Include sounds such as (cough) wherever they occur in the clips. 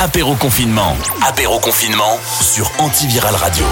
Apéro confinement. Apéro confinement sur Antiviral Radio.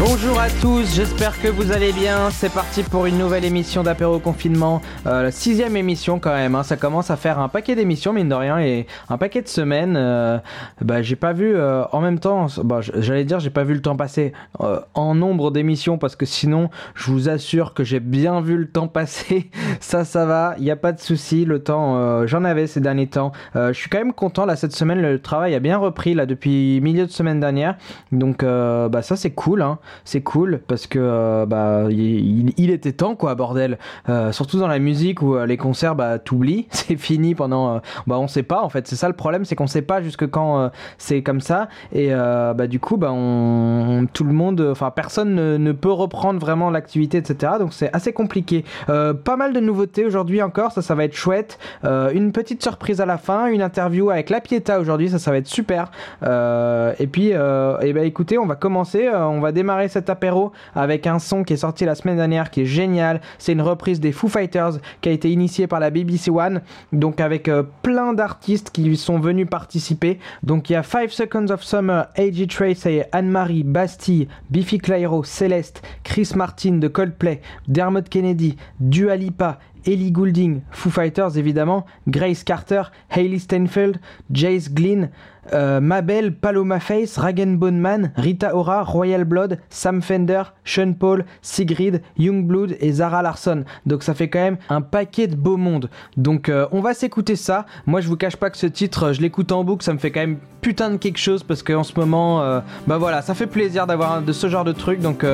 Bonjour à tous, j'espère que vous allez bien. C'est parti pour une nouvelle émission d'apéro confinement, euh, la sixième émission quand même. hein. Ça commence à faire un paquet d'émissions mine de rien et un paquet de semaines. euh, bah j'ai pas vu euh, en même temps. Bah, j'allais dire j'ai pas vu le temps passer euh, en nombre d'émissions parce que sinon je vous assure que j'ai bien vu le temps passer. (laughs) ça ça va, il y a pas de souci. Le temps euh, j'en avais ces derniers temps. Euh, je suis quand même content là cette semaine le travail a bien repris là depuis milieu de semaine dernière. Donc bah ça c'est cool hein c'est cool parce que euh, bah il, était temps quoi bordel. Euh, surtout dans la musique où euh, les concerts bah t'oublies (laughs) c'est fini pendant bah on sait pas en fait. C'est ça le problème c'est qu'on sait pas jusque quand c'est comme ça. Et bah du coup bah on, tout le monde enfin personne ne, peut reprendre vraiment l'activité etc donc c'est assez compliqué. Pas mal de nouveautés aujourd'hui encore ça ça va être chouette. Une petite surprise à la fin une interview avec la Pieta aujourd'hui ça ça va être super. Et puis, eh ben, écoutez, on va commencer. on va démarrer cet apéro avec un son qui est sorti la semaine dernière, qui est génial. C'est une reprise des Foo Fighters qui a été initiée par la BBC One, donc avec euh, plein d'artistes qui sont venus participer. Donc il y a 5 Seconds of Summer, A.G. Trace et Anne-Marie, Bastille, Biffy Clyro, Céleste, Chris Martin de Coldplay, Dermot Kennedy, Dua Lipa, Ellie Goulding, Foo Fighters évidemment, Grace Carter, Hailey Steinfeld, Jace Glynn, euh, Mabel, Paloma Face, Ragen Boneman, Rita Ora, Royal Blood, Sam Fender, Sean Paul, Sigrid, Youngblood et Zara Larson. Donc ça fait quand même un paquet de beau monde. Donc euh, on va s'écouter ça. Moi je vous cache pas que ce titre, je l'écoute en boucle, ça me fait quand même putain de quelque chose parce qu'en ce moment, euh, bah voilà, ça fait plaisir d'avoir de ce genre de truc. Donc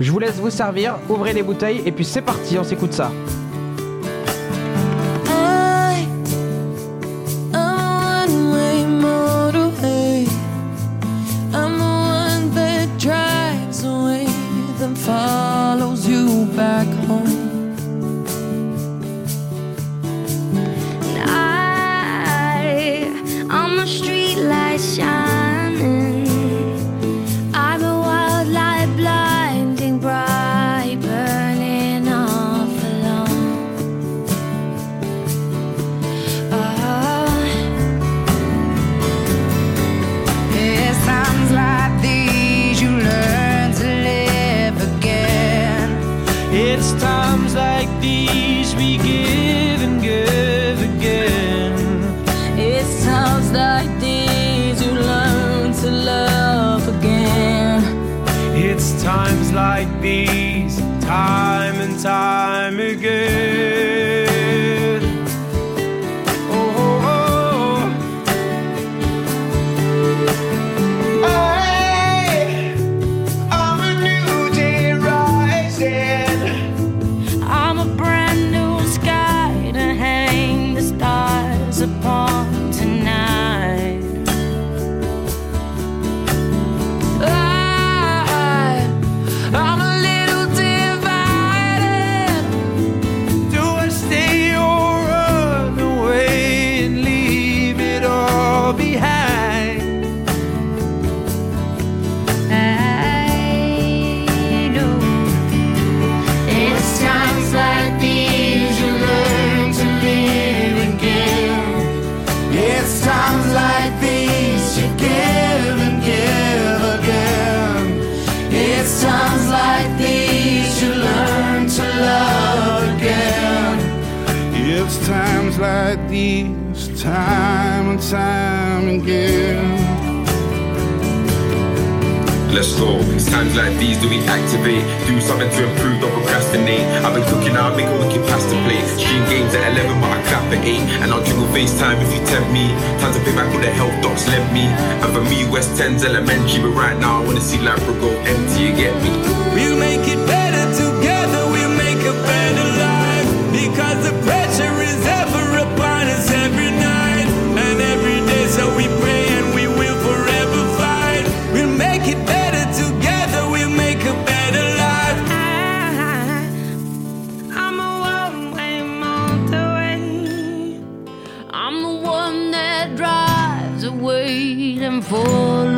je vous laisse vous servir, ouvrez les bouteilles et puis c'est parti, on s'écoute ça. Time and time again. Let's go. It's times like these that we activate. Do something to improve, don't procrastinate. I've been cooking now, make a wicked pasta plate. Stream games at 11, but I clap at 8. And I'll jiggle FaceTime if you tempt me. Time to pay back all the health docs lent me. And for me, West 10's elementary. But right now, I wanna see Labra go empty, you get me? We'll make it better together, we'll make a better life. Because the pressure is For.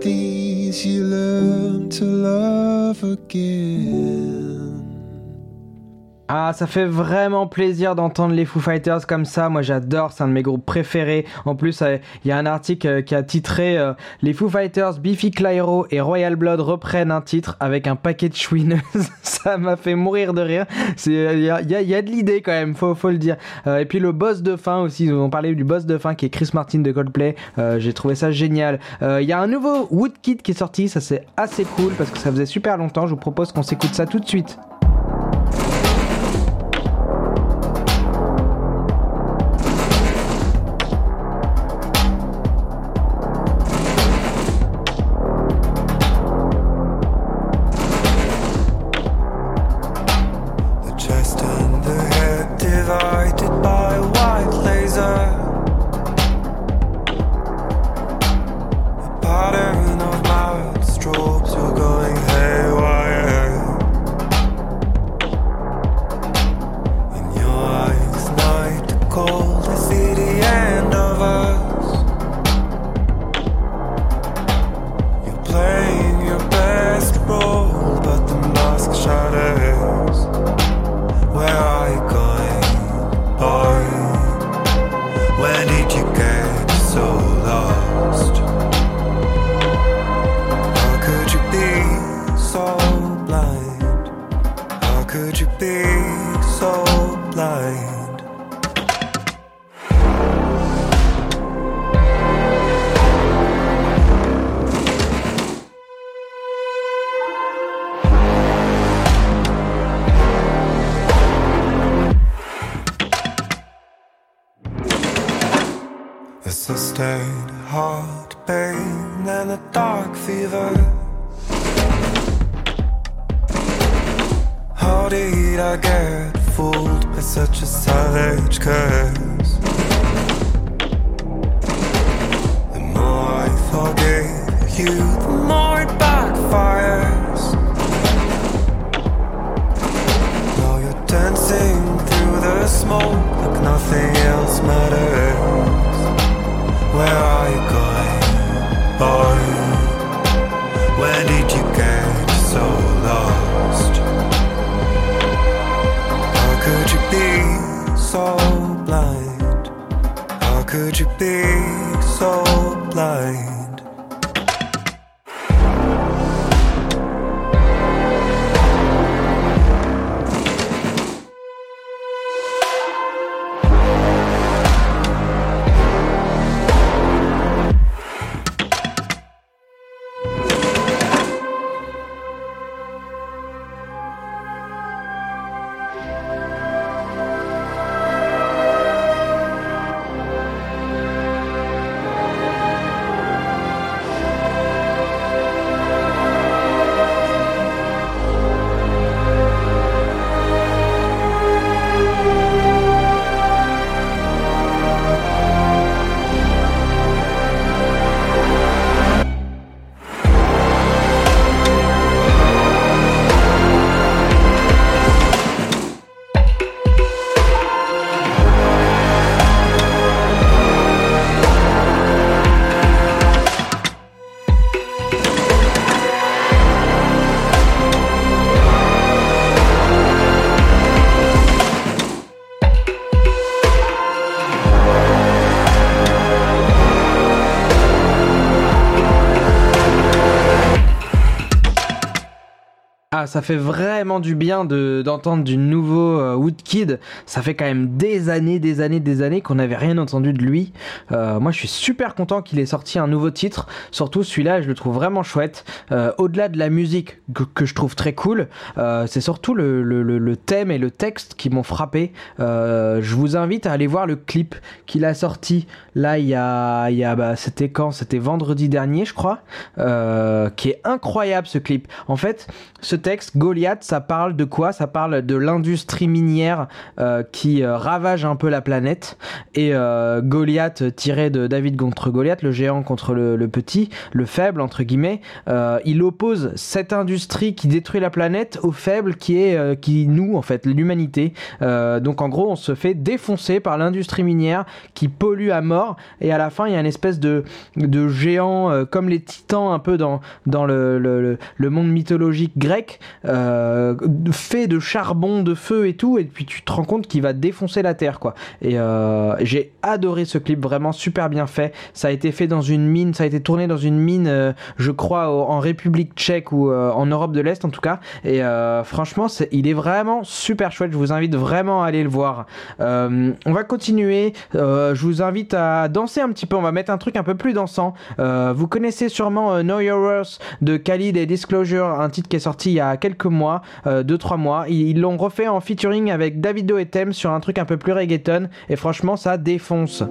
these you learn to love again. Ah, ça fait vraiment plaisir d'entendre les Foo Fighters comme ça. Moi, j'adore, c'est un de mes groupes préférés. En plus, euh, il y a un article euh, qui a titré euh, Les Foo Fighters, Biffy Clyro et Royal Blood reprennent un titre avec un paquet de chouineuses. (laughs) ça m'a fait mourir de rire. Il y a, y a- y a de l'idée quand même, faut, faut le dire. Euh, et puis le boss de fin aussi, ils ont parlé du boss de fin qui est Chris Martin de Coldplay. Euh, J'ai trouvé ça génial. Euh, Il y a un nouveau Woodkid qui est sorti, ça c'est assez cool parce que ça faisait super longtemps. Je vous propose qu'on s'écoute ça tout de suite. Sustained heart pain and a dark fever. How did I get fooled by such a savage curse? The more I forgave you, the more it backfires. Now you're dancing through the smoke like nothing else matters. Where are you going, boy? Did you get so lost? How could you be so blind? How could you be so blind? Ça fait vraiment du bien de d'entendre du nouveau euh, Woodkid. Ça fait quand même des années, des années, des années qu'on n'avait rien entendu de lui. Euh, moi, je suis super content qu'il ait sorti un nouveau titre. Surtout celui-là, je le trouve vraiment chouette. Euh, Au-delà de la musique que, je trouve très cool, c'est surtout le, thème et le texte qui m'ont frappé. Je vous invite à aller voir le clip qu'il a sorti. Là, il y a, il y a bah, c'était quand? C'était vendredi dernier, je crois. Qui est incroyable ce clip. En fait, ce texte, Goliath, ça parle de quoi? Ça parle de l'industrie minière euh, qui euh, ravage un peu la planète. Et euh, Goliath, tiré de David contre Goliath, le géant contre le, petit, le faible, entre guillemets, il oppose cette industrie qui détruit la planète au faible qui est qui nous, en fait, l'humanité. Donc en gros, on se fait défoncer par l'industrie minière qui pollue à mort. Et à la fin, il y a une espèce de, géant comme les titans un peu dans, dans le- le monde mythologique grec euh, fait de charbon, de feu et tout, et puis tu te rends compte qu'il va défoncer la terre, quoi. Et euh, j'ai adoré ce clip, vraiment super bien fait. Ça a été fait dans une mine, ça a été tourné dans une mine, euh, je crois, en République tchèque ou en Europe de l'Est en tout cas. Et franchement, il est vraiment super chouette. Je vous invite vraiment à aller le voir. On va continuer. Je vous invite à danser un petit peu. On va mettre un truc un peu plus dansant. Vous connaissez sûrement Know Your Worth de Khalid et Disclosure, un titre qui est sorti il y a quelques mois, 2-3 mois. Ils l'ont refait en featuring avec Davido et Tem sur un truc un peu plus reggaeton. Et franchement, ça défonce.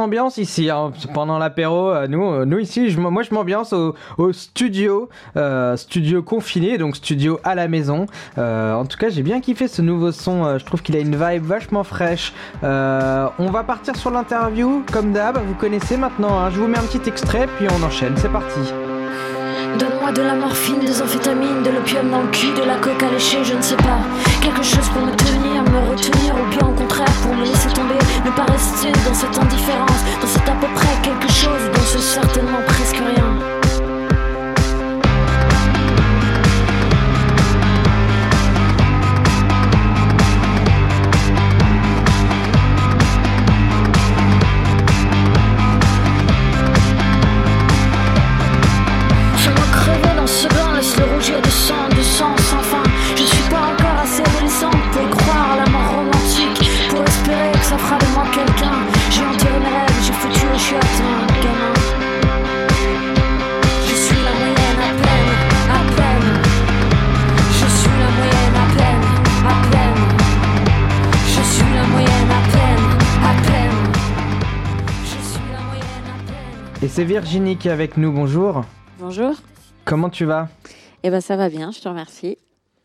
Ah, grosse ambiance ici hein, pendant l'apéro. euh, Nous, euh, nous ici, je, moi je m'ambiance au, studio, euh, studio confiné, donc studio à la maison. Euh, en tout cas, j'ai bien kiffé ce nouveau son. je trouve qu'il a une vibe vachement fraîche. On va partir sur l'interview, comme d'hab. Vous connaissez maintenant. hein. Je vous mets un petit extrait, puis on enchaîne. C'est parti. Donne-moi de la morphine, des amphétamines, de l'opium dans le cul, de la coke à lécher, je ne sais pas. Quelque chose pour me tenir, me retenir, ou bien au contraire pour me laisser tomber. Ne pas rester dans cette indifférence, dans cet à peu près quelque chose, Virginie qui est avec nous, bonjour. Bonjour. Comment tu vas? Eh ben ça va bien, je te remercie.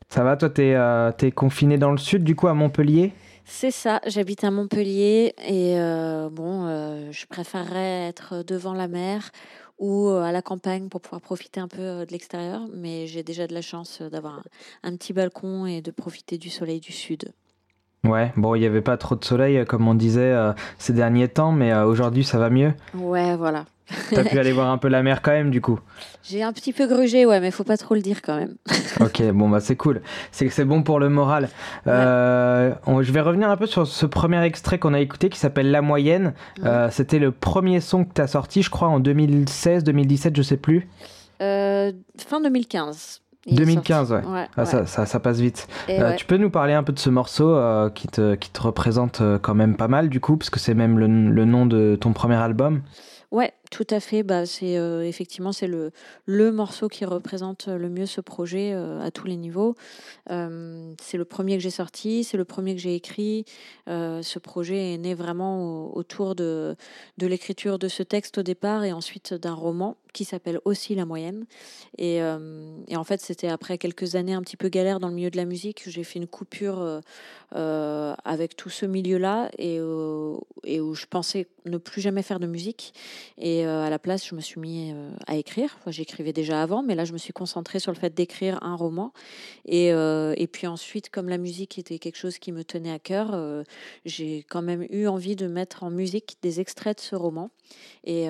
Ça va, toi t'es euh, t'es confiné dans le sud, du coup à Montpellier? C'est ça, j'habite à Montpellier et euh, bon, euh, je préférerais être devant la mer ou euh, à la campagne pour pouvoir profiter un peu de l'extérieur, mais j'ai déjà de la chance d'avoir un, un petit balcon et de profiter du soleil du sud. Ouais, bon, il n'y avait pas trop de soleil, comme on disait euh, ces derniers temps, mais euh, aujourd'hui ça va mieux? Ouais, voilà. T'as pu aller voir un peu la mer quand même, du coup. (laughs) J'ai un petit peu grugé, ouais, mais faut pas trop le dire quand même. (laughs) Ok, bon bah c'est cool. C'est c'est bon pour le moral. Euh, on- je vais revenir un peu sur ce premier extrait qu'on a écouté qui s'appelle La Moyenne. Euh, C'était le premier son que t'as sorti, je crois, en 2016, 2017, je sais plus. Euh, fin 2015. il est 2015, sorti. ouais. Ouais, Ah, ouais. Ça, ça, ça passe vite. Euh, ouais. Tu peux nous parler un peu de ce morceau euh, qui, te, qui te représente quand même pas mal, du coup, parce que c'est même le, le nom de ton premier album? Ouais, tout à fait. Bah, c'est euh, effectivement c'est le le morceau qui représente le mieux ce projet euh, à tous les niveaux. Euh, c'est le premier que j'ai sorti, c'est le premier que j'ai écrit. Euh, ce projet est né vraiment au- autour de de l'écriture de ce texte au départ et ensuite d'un roman qui s'appelle aussi La Moyenne. Et, euh, et en fait, c'était après quelques années un petit peu galère dans le milieu de la musique que j'ai fait une coupure euh, euh, avec tout ce milieu-là et, euh, et où je pensais ne plus jamais faire de musique. Euh, à la place, je me suis mis euh, à écrire. J'écrivais déjà avant, mais là, je me suis concentrée sur le fait d'écrire un roman. Et, euh, et puis ensuite, comme la musique était quelque chose qui me tenait à cœur, j'ai quand même eu envie de mettre en musique des extraits de ce roman. Et,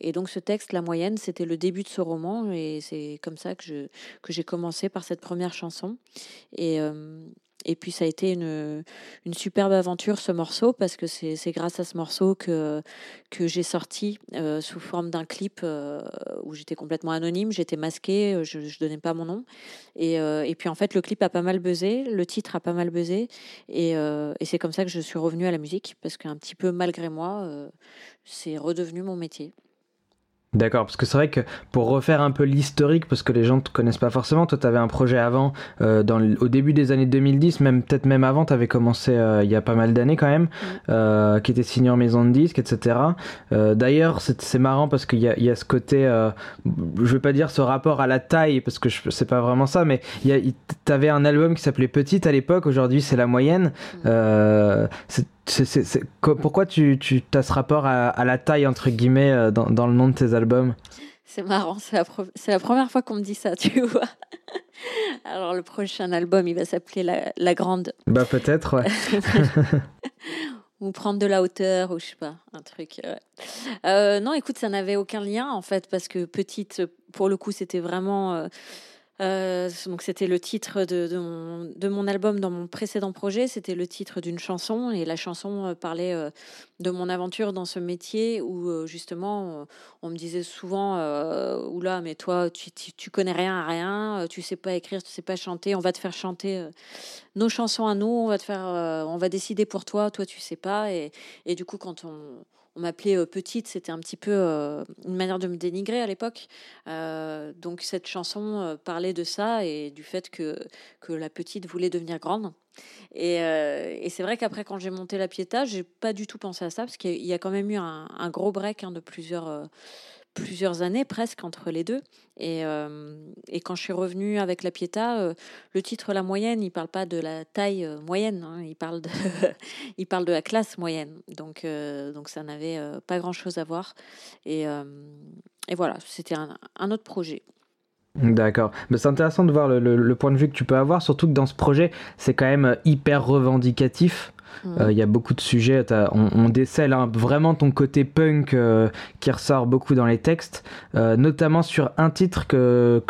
et donc ce texte, La Moyenne, c'était le début de ce roman. Et c'est comme ça que j'ai commencé par cette première chanson. Et, et puis ça a été une, une superbe aventure ce morceau parce que c'est grâce à ce morceau que, que j'ai sorti euh, sous forme d'un clip euh, où j'étais complètement anonyme, j'étais masquée, euh, je ne donnais pas mon nom. Et, et puis en fait le clip a pas mal buzzé, le titre a pas mal buzzé et, et c'est comme ça que je suis revenue à la musique parce qu'un petit peu malgré moi, c'est redevenu mon métier. D'accord, parce que c'est vrai que pour refaire un peu l'historique, parce que les gens ne te connaissent pas forcément, toi tu avais un projet avant, euh, dans au début des années 2010, même peut-être même avant, tu avais commencé euh, il y a pas mal d'années quand même, euh, qui était signé en maison de disques, etc. Euh, D'ailleurs, c'est marrant parce qu'il y a, y a ce côté, euh, je vais pas dire ce rapport à la taille, parce que je- c'est pas vraiment ça, mais il y a- il- t'avais un album qui s'appelait Petite à l'époque, aujourd'hui c'est la moyenne. Euh, pourquoi tu, tu as ce rapport à, à la taille, entre guillemets, euh, dans, dans le nom de tes albums? C'est marrant, c'est la, pro- c'est la première fois qu'on me dit ça, (laughs) tu vois. Alors le prochain album, il va s'appeler la, La Grande. Bah peut-être, ouais. (laughs) ou prendre de la hauteur, ou je sais pas, un truc. ouais. Euh, non, écoute, ça n'avait aucun lien en fait, parce que petite, pour le coup, c'était vraiment. euh, euh, donc c'était le titre de, mon, album dans mon précédent projet, c'était le titre d'une chanson et la chanson euh, parlait euh, de mon aventure dans ce métier où justement on me disait souvent oula mais toi tu, tu, tu connais rien à rien, tu sais pas écrire, tu sais pas chanter, on va te faire chanter nos chansons à nous, on va te faire, on va décider pour toi, toi tu sais pas. Et, et du coup quand on on m'appelait euh, petite, c'était un petit peu euh, une manière de me dénigrer à l'époque. Euh, donc cette chanson parlait de ça et du fait que, que la petite voulait devenir grande. Et, et c'est vrai qu'après, quand j'ai monté la Pietà, j'ai pas du tout pensé à ça parce qu'il y a quand même eu un, gros break hein, de plusieurs, plusieurs années presque entre les deux. Et, euh, et quand je suis revenue avec la Pietà, euh, le titre La Moyenne, il parle pas de la taille euh, moyenne, hein, il, parle de (laughs) il parle de la classe moyenne. Donc, donc ça n'avait pas grand-chose à voir. Et, et voilà, c'était un autre projet. D'accord. Mais c'est intéressant de voir le, le- le point de vue que tu peux avoir, surtout que dans ce projet, c'est quand même hyper revendicatif. Euh, Il y a beaucoup de sujets, on, on décèle hein, vraiment ton côté punk euh, qui ressort beaucoup dans les textes, euh, notamment sur un titre que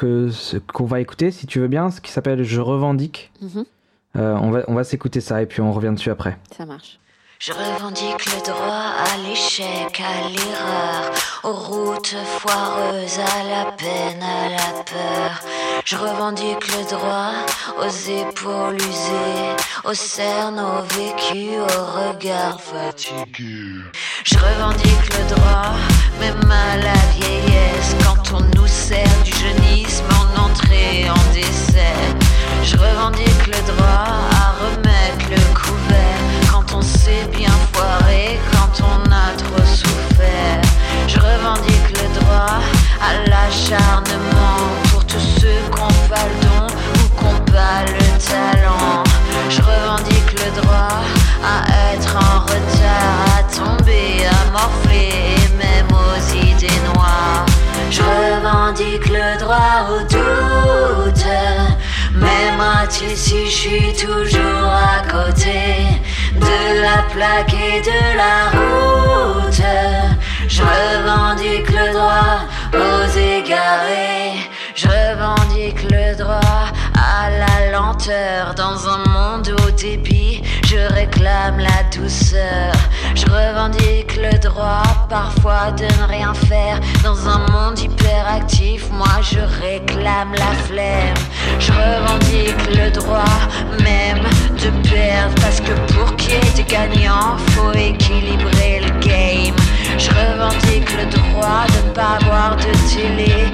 qu'on va écouter, si tu veux bien, ce qui s'appelle Je revendique. Mhm. Euh, on va, on va s'écouter ça et puis on revient dessus après. Ça marche. Je revendique le droit à l'échec, à l'erreur, aux routes foireuses, à la peine, à la peur. Je revendique le droit aux épaules usées, aux cernes, au vécu, au regard fatigué. Je revendique le droit, même à la vieillesse, quand on nous sert du jeunisme en entrée, en décès. Je revendique le droit à toujours à côté de la plaque et de la route. Je revendique le droit aux égarés. Je revendique le droit à la lenteur dans un monde au débit. Je réclame la douceur. Je revendique le droit parfois de ne rien faire dans un monde hyperactif. Moi je réclame la flemme. Je revendique le droit même de perdre parce que pour qu'il y ait des gagnants, faut équilibrer le game. Je revendique le droit de ne pas avoir de télé,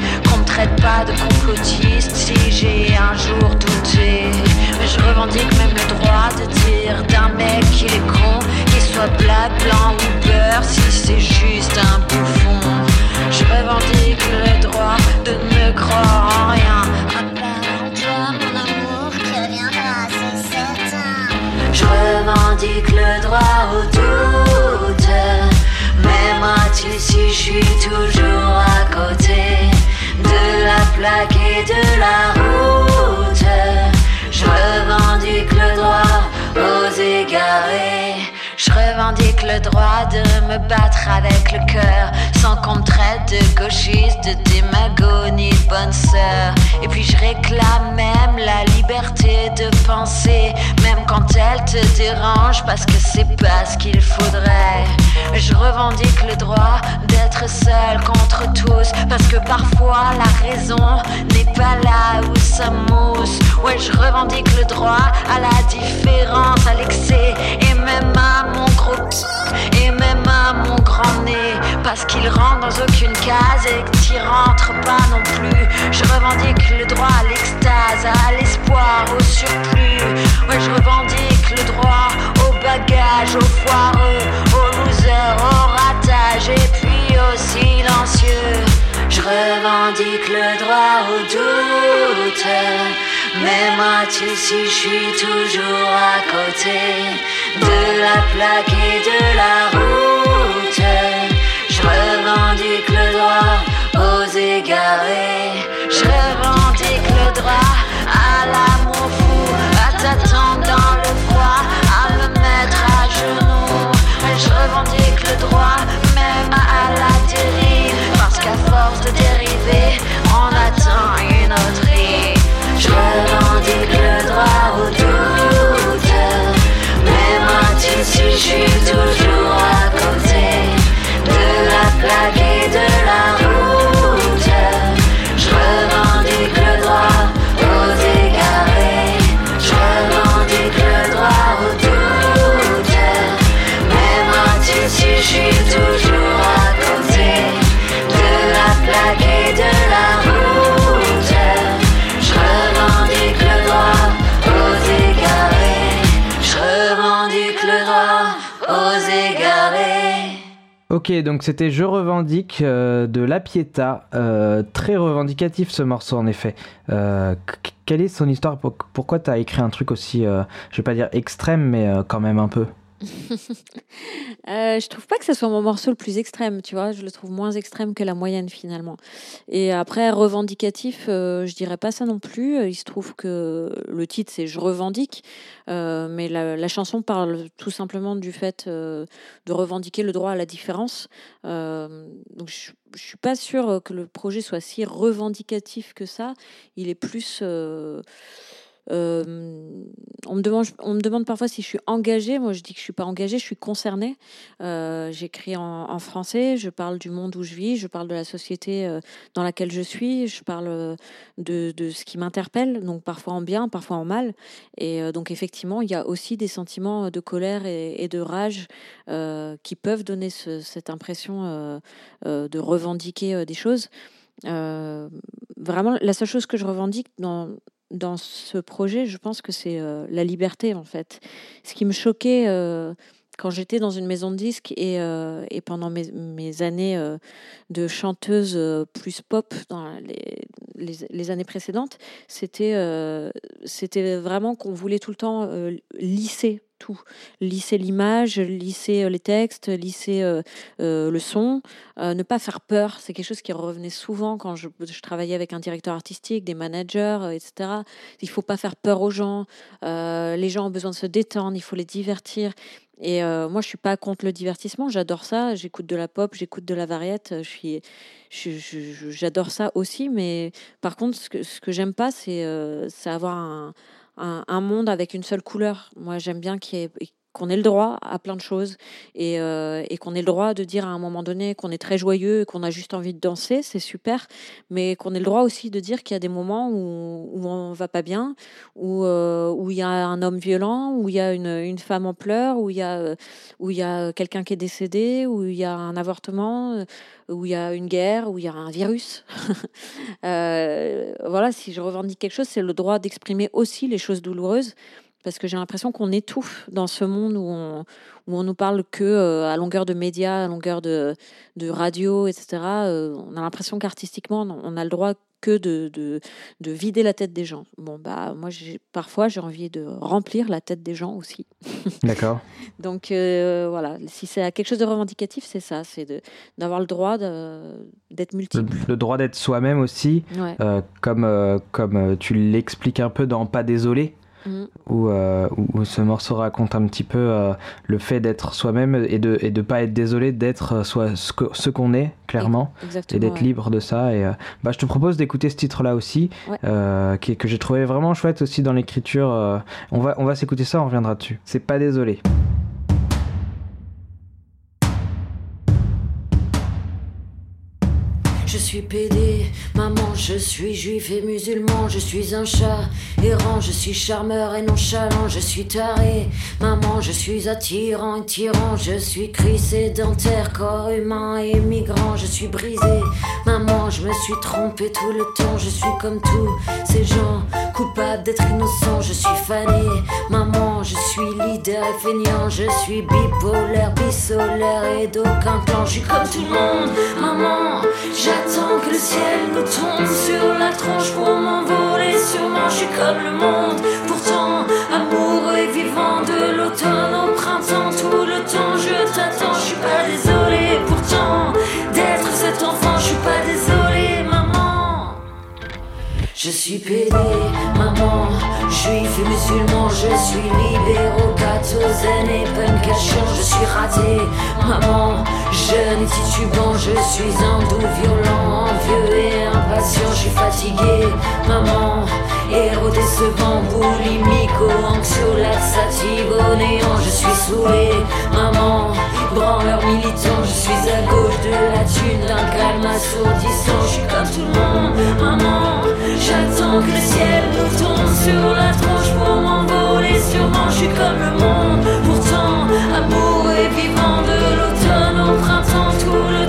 traite pas de complotiste si j'ai un jour douté. Mais je revendique même le droit de dire d'un mec qu'il est con, qu'il soit plat, blanc ou beurre, si c'est juste un bouffon. Je revendique le droit de ne croire en rien. Toi, mon amour, que viendra, c'est certain. Je revendique le droit au doute. Même à si je suis toujours à côté de la plaque et de la route. Je revendique le droit aux égarés. Je revendique le droit de me battre avec le cœur sans qu'on me traite de gauchiste, de démago ni de bonne sœur. Et puis je réclame même la liberté de penser, même quand elle te dérange parce que c'est pas ce qu'il faudrait. Je revendique le droit d'être seul contre tous parce que parfois la raison n'est pas là où ça mousse. Ouais, je revendique le droit à la différence, à l'excès et même à mon gros et même à mon grand nez parce qu'il rentre dans aucune case et que t'y rentres pas non plus. Je revendique le droit à l'extase, à l'espoir, au surplus. Ouais, je revendique le droit au bagage, au foireux, au loser, au ratage et puis au silencieux. Je revendique le droit au doute. Même à si je suis toujours à côté de la plaque et de la route. Je revendique le droit aux égarés. Je revendique le droit à l'amour fou, à t'attendre dans le froid, à me mettre à genoux. Je revendique le droit même à la dérive, parce qu'à force de dériver, on attend une autre rive. Je revendique le droit au doute, même si je suis toujours à côté de la plaque et de Ok, donc c'était Je revendique euh, de La Pietà. Euh, très revendicatif ce morceau en effet. Euh, qu- quelle est son histoire? Pour- Pourquoi t'as écrit un truc aussi, je vais pas dire extrême, mais quand même un peu? (laughs) Euh, je trouve pas que ce soit mon morceau le plus extrême, tu vois. Je le trouve moins extrême que la moyenne finalement. Et après, revendicatif, euh, je dirais pas ça non plus. Il se trouve que le titre c'est Je revendique, euh, mais la, chanson parle tout simplement du fait euh, de revendiquer le droit à la différence. Euh, donc je, je suis pas sûre que le projet soit si revendicatif que ça. Il est plus euh, on, me demande, on me demande parfois si je suis engagée. Moi, je dis que je suis pas engagée, je suis concernée. Euh, J'écris en, français, je parle du monde où je vis, je parle de la société euh, dans laquelle je suis, je parle de, de ce qui m'interpelle, donc parfois en bien, parfois en mal. Et donc, effectivement, il y a aussi des sentiments de colère et, de rage qui peuvent donner ce- cette impression de revendiquer des choses. Vraiment, la seule chose que je revendique dans, dans ce projet, je pense que c'est euh, la liberté, en fait. Ce qui me choquait euh, quand j'étais dans une maison de disques et, euh, et pendant mes, années de chanteuse plus pop dans les, les, les années précédentes, c'était c'était vraiment qu'on voulait tout le temps lisser tout, lisser l'image, lisser euh, les textes, lisser euh, euh, le son, ne pas faire peur. C'est quelque chose qui revenait souvent quand je, travaillais avec un directeur artistique, des managers, etc. Il faut pas faire peur aux gens. Les gens ont besoin de se détendre, il faut les divertir. Et moi, je suis pas contre le divertissement. J'adore ça. J'écoute de la pop, j'écoute de la variette. Je j'adore ça aussi. Mais par contre, ce que, ce que j'aime pas, c'est avoir un, un, monde avec une seule couleur. Moi, j'aime bien qu'il y ait- qu'on ait le droit à plein de choses et, euh, et qu'on ait le droit de dire à un moment donné qu'on est très joyeux et qu'on a juste envie de danser, c'est super, mais qu'on ait le droit aussi de dire qu'il y a des moments où, où on va pas bien, où euh, où il y a un homme violent, où il y a une, une femme en pleurs, où il y a euh, où il y a quelqu'un qui est décédé, où il y a un avortement, où il y a une guerre, où il y a un virus. (laughs) Voilà, si je revendique quelque chose, c'est le droit d'exprimer aussi les choses douloureuses, parce que j'ai l'impression qu'on étouffe dans ce monde où on, où on nous parle que euh, à longueur de médias, à longueur de, de radio, etc. Euh, on a l'impression qu'artistiquement, on- a le droit que de, de, de vider la tête des gens. Bon, bah, moi, parfois, j'ai envie de remplir la tête des gens aussi. (laughs) D'accord. Donc, euh, voilà, si c'est quelque chose de revendicatif, c'est ça, c'est d'avoir le droit d'être Le, multiple. le droit d'être soi-même aussi, Ouais. comme, comme tu l'expliques un peu dans Pas désolé, Où, euh, où- ce morceau raconte un petit peu euh, le fait d'être soi-même et de et de pas être désolé d'être euh, soi, ce qu'on est clairement Exactement. et d'être ouais. libre de ça et bah, je te propose d'écouter ce titre là aussi Ouais. qui que j'ai trouvé vraiment chouette aussi dans l'écriture on va on va s'écouter ça on reviendra dessus c'est pas désolé Je suis pédé, maman, je suis juif et musulman, je suis un chat errant, je suis charmeur et nonchalant, je suis taré, maman, je suis attirant et tyran, je suis cri sédentaire, corps humain et migrant, je suis brisé, maman, je me suis trompé tout le temps, je suis comme tous ces gens, coupable d'être innocent, je suis fané, maman, je suis leader et feignant, je suis bipolaire, bisolaire et d'aucun plan, je suis comme tout le monde, maman, j'attends que le ciel nous tombe sur la tronche pour m'envoler, sûrement je suis comme le monde, pourtant amoureux et vivant de l'automne. Au printemps, tout le temps je t'attends, je suis pas désolé, Je suis pédé, maman, juif et musulman, je suis libéraux, cathosène et punkation, je suis raté, maman, jeune et titubant, je suis un doux violent, envieux et impatient, je suis fatigué, maman, héros décevant, boulimico, anxio, laxative, au néant, je suis saoulé, maman, branleur militant, je suis à gauche de la thune, d'un calme assourdissant, je suis comme tout le monde, maman, j'attends que le ciel nous tombe sur la tronche pour m'envoler, sûrement. Je suis comme le monde, pourtant amoureux et vivant de l'automne au printemps, tout le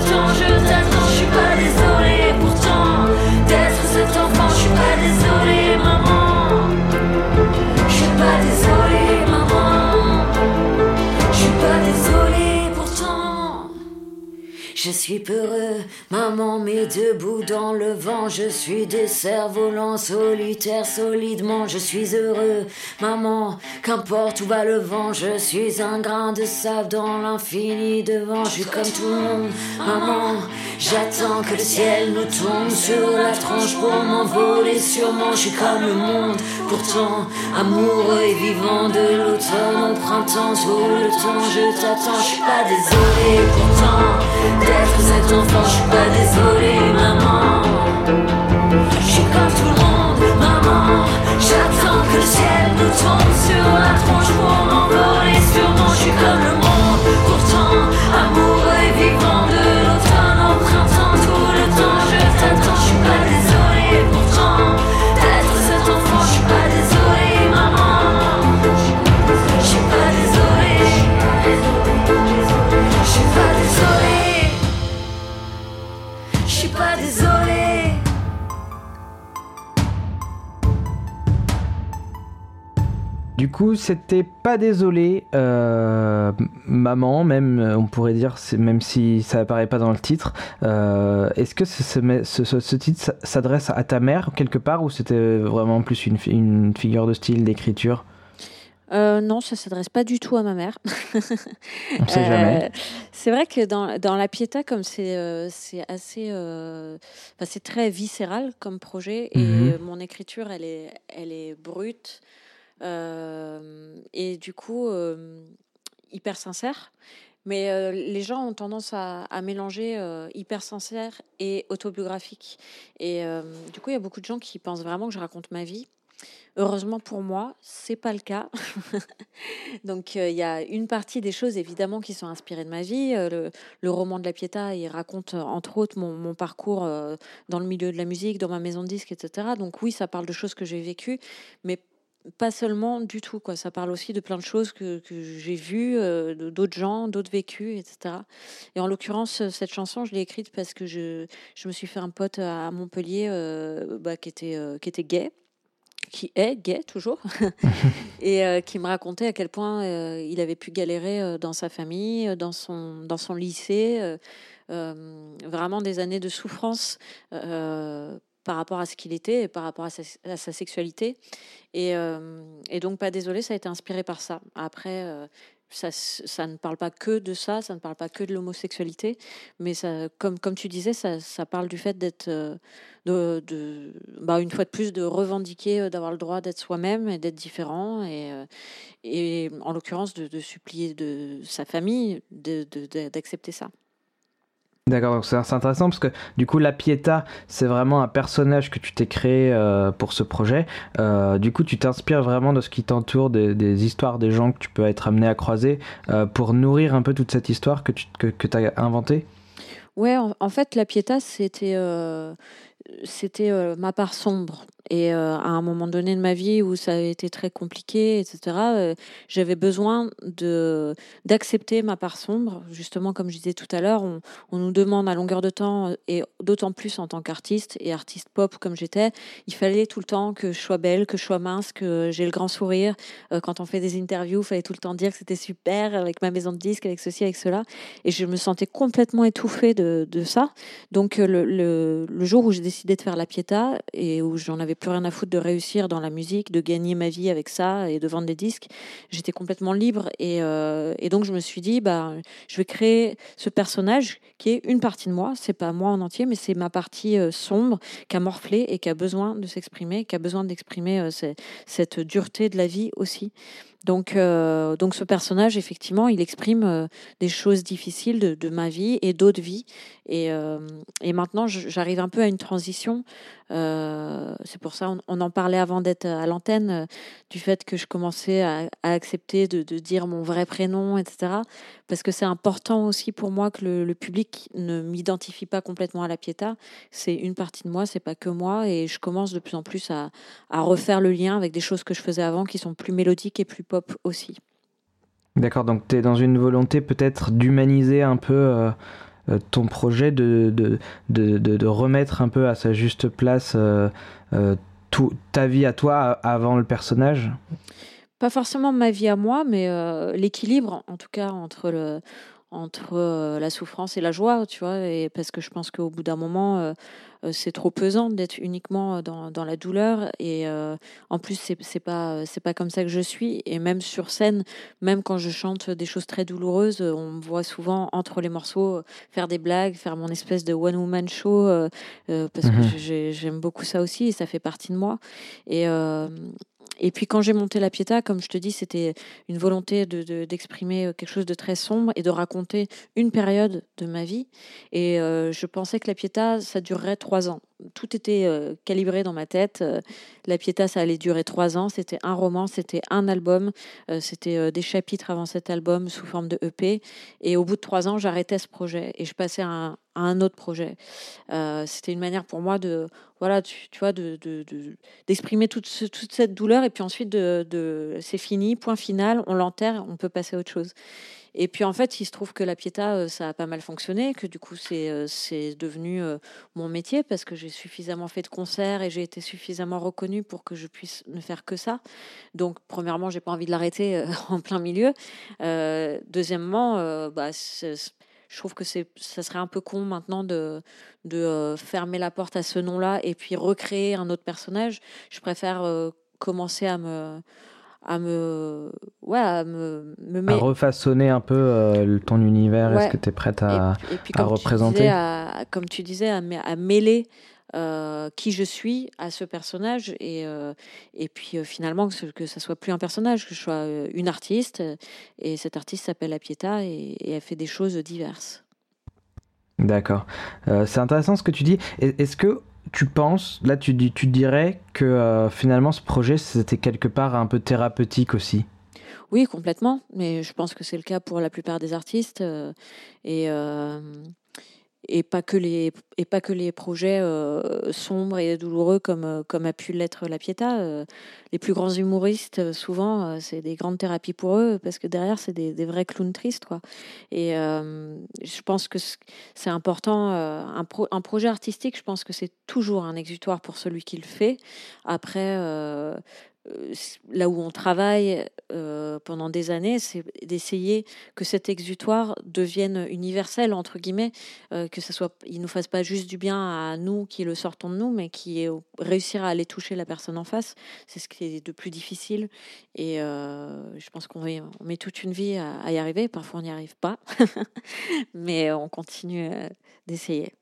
Je suis peureux, maman met debout dans le vent. Je suis des cerfs-volants solitaires solidement. Je suis heureux, maman, qu'importe où va le vent. Je suis un grain de sable dans l'infini devant. Je suis comme tout le monde, maman. J'attends que le ciel nous tombe sur la tronche pour m'envoler. Sûrement, je suis comme le monde. Pourtant, amoureux et vivant de l'automne au printemps, tout le temps je t'attends. Je suis pas désolé pourtant d'être cet enfant. Je suis pas désolé, coup, c'était pas désolé, euh, maman, même on pourrait dire, même si ça apparaît pas dans le titre. euh, Est-ce que ce, ce- ce- ce- ce titre s'adresse à ta mère quelque part ou c'était vraiment plus une, fi- une figure de style, d'écriture? Euh, non, ça s'adresse pas du tout à ma mère. (laughs) On sait jamais. Euh, c'est vrai que dans, dans la Pietà, comme c'est euh, assez, c'est très viscéral comme projet et Mhm. mon écriture, elle est, elle est brute et du coup euh, hyper sincère. Mais euh, les gens ont tendance à, mélanger euh, hyper sincère et autobiographique. Et euh, du coup, il y a beaucoup de gens qui pensent vraiment que je raconte ma vie. Heureusement pour moi, c'est pas le cas. (laughs) Donc euh, il y a une partie des choses évidemment qui sont inspirées de ma vie. Euh, le, roman de la Pietà, il raconte euh, entre autres mon, parcours euh, dans le milieu de la musique, dans ma maison de disques, etc. Donc oui, ça parle de choses que j'ai vécues, mais pas seulement du tout. Quoi. Ça parle aussi de plein de choses que, que j'ai vues, euh, d'autres gens, d'autres vécus, etc. Et en l'occurrence, euh, cette chanson, je l'ai écrite parce que je, je me suis fait un pote à Montpellier euh, bah, qui, était, euh, qui était gay qui est gay toujours, (laughs) et euh, qui me racontait à quel point euh, il avait pu galérer euh, dans sa famille, dans son, dans son lycée, vraiment des années de souffrance par rapport à ce qu'il était et par rapport à sa, sexualité. Et, euh, et donc, pas désolé, ça a été inspiré par ça. Après, euh, ça, ça ne parle pas que de ça, ça ne parle pas que de l'homosexualité, mais ça, comme, comme tu disais, ça, ça parle du fait d'être, euh, de, de- bah, une fois de plus, de revendiquer, d'avoir le droit d'être soi-même et d'être différent, et, et en l'occurrence de, supplier de sa famille d'accepter ça. D'accord, c'est intéressant parce que du coup, la Pietà, c'est vraiment un personnage que tu t'es créé euh, pour ce projet. Euh, du coup, tu t'inspires vraiment de ce qui t'entoure, des, histoires des gens que tu peux être amené à croiser euh, pour nourrir un peu toute cette histoire que tu que, que as inventée? Ouais, en, fait, la Pietà, c'était c'était ma part sombre. Et euh, à un moment donné de ma vie où ça a été très compliqué, etc., euh, j'avais besoin de d'accepter ma part sombre. Justement, comme je disais tout à l'heure, on, on nous demande à longueur de temps, euh, et d'autant plus en tant qu'artiste et artiste pop comme j'étais, il fallait tout le temps que je sois belle, que je sois mince, que j'ai le grand sourire. Quand on fait des interviews, il fallait tout le temps dire que c'était super avec ma maison de disques, avec ceci, avec cela. Et je me sentais complètement étouffée de, de ça. Donc le, le, le jour où j'ai décidé de faire la Pietà et où j'en avais plus rien à foutre de réussir dans la musique, de gagner ma vie avec ça et de vendre des disques, j'étais complètement libre. Et, euh, et donc je me suis dit, bah, je vais créer ce personnage qui est une partie de moi. C'est pas moi en entier, mais c'est ma partie euh, sombre qui a morflé et qui a besoin de s'exprimer, qui a besoin d'exprimer euh, ce- cette dureté de la vie aussi. Donc, euh, donc ce personnage, effectivement, il exprime euh, des choses difficiles de, ma vie et d'autres vies. Et, euh, et maintenant, j'arrive un peu à une transition. C'est pour ça on, en parlait avant d'être à l'antenne du fait que je commençais à, accepter de, de dire mon vrai prénom, etc. Parce que c'est important aussi pour moi que le, le public ne m'identifie pas complètement à la Pietà. C'est une partie de moi, c'est pas que moi. Et je commence de plus en plus à, à refaire le lien avec des choses que je faisais avant qui sont plus mélodiques et plus pop aussi. D'accord, donc tu es dans une volonté peut-être d'humaniser un peu euh, euh, ton projet, de, de, de, de- de remettre un peu à sa juste place euh, euh, tout, ta vie à toi avant le personnage? Pas forcément ma vie à moi, mais l'équilibre, en tout cas, entre le entre euh, la souffrance et la joie, tu vois, et parce que je pense qu'au bout d'un moment, euh, euh, c'est trop pesant d'être uniquement dans, dans la douleur, et euh, en plus, c'est pas c'est pas comme ça que je suis, et même sur scène, même quand je chante des choses très douloureuses, on me voit souvent entre les morceaux faire des blagues, faire mon espèce de one woman show, euh, parce que j'ai- j'aime beaucoup ça aussi, et ça fait partie de moi, et euh, et puis quand j'ai monté la Pietà, comme je te dis, c'était une volonté de- de- d'exprimer euh, quelque chose de très sombre et de raconter une période de ma vie. Et euh, je pensais que la Pietà, ça durerait trois ans. Tout était euh, calibré dans ma tête. Euh, la Pietà, ça allait durer trois ans. C'était un roman, c'était un album, euh, c'était des chapitres avant cet album sous forme de EP. Et au bout de trois ans, j'arrêtais ce projet et je passais à un, autre projet. C'était une manière pour moi de, voilà, tu, vois, de, de- de- d'exprimer toute, ce- toute cette douleur et puis ensuite c'est fini, point final, on l'enterre, on peut passer à autre chose. Et puis en fait, il se trouve que la Pietà, euh, ça a pas mal fonctionné, que du coup, c'est euh, devenu euh, mon métier parce que j'ai suffisamment fait de concerts et j'ai été suffisamment reconnue pour que je puisse ne faire que ça. Donc, premièrement, j'ai pas envie de l'arrêter (laughs) en plein milieu. Deuxièmement, bah, je trouve que c'est, ça serait un peu con maintenant de, de fermer la porte à ce nom-là et puis recréer un autre personnage. Je préfère commencer à me, à me, ouais, à me, me À refaçonner un peu euh, ton univers, Ouais. est-ce que tu es prête à, et puis, à représenter disais, à, comme tu disais, à, à mêler euh, qui je suis à ce personnage et, euh, et puis euh, finalement que que ça soit plus un personnage, que je sois une artiste et cette artiste s'appelle La Pietà et, et elle fait des choses diverses. D'accord. C'est intéressant ce que tu dis. Et- Est-ce que tu penses, là tu, tu dirais que euh, finalement ce projet c'était quelque part un peu thérapeutique aussi? Oui, complètement. Mais je pense que c'est le cas pour la plupart des artistes euh, et euh, et pas que les et pas que les projets euh, sombres et douloureux comme euh, comme a pu l'être la Pietà. euh, les plus grands humoristes, souvent, c'est des grandes thérapies pour eux parce que derrière c'est des, des vrais clowns tristes quoi. Et je pense que c'est important. un, pro- un projet artistique, je pense que c'est toujours un exutoire pour celui qui le fait. Après. Euh, là où on travaille euh, pendant des années, c'est d'essayer que cet exutoire devienne universel entre guillemets, euh, que ça soit, il nous fasse pas juste du bien à nous qui le sortons de nous, mais qui est réussir à aller toucher la personne en face. C'est ce qui est de plus difficile. Et euh, je pense qu'on met, toute une vie à, y arriver. Parfois on n'y arrive pas, (laughs) mais on continue d'essayer.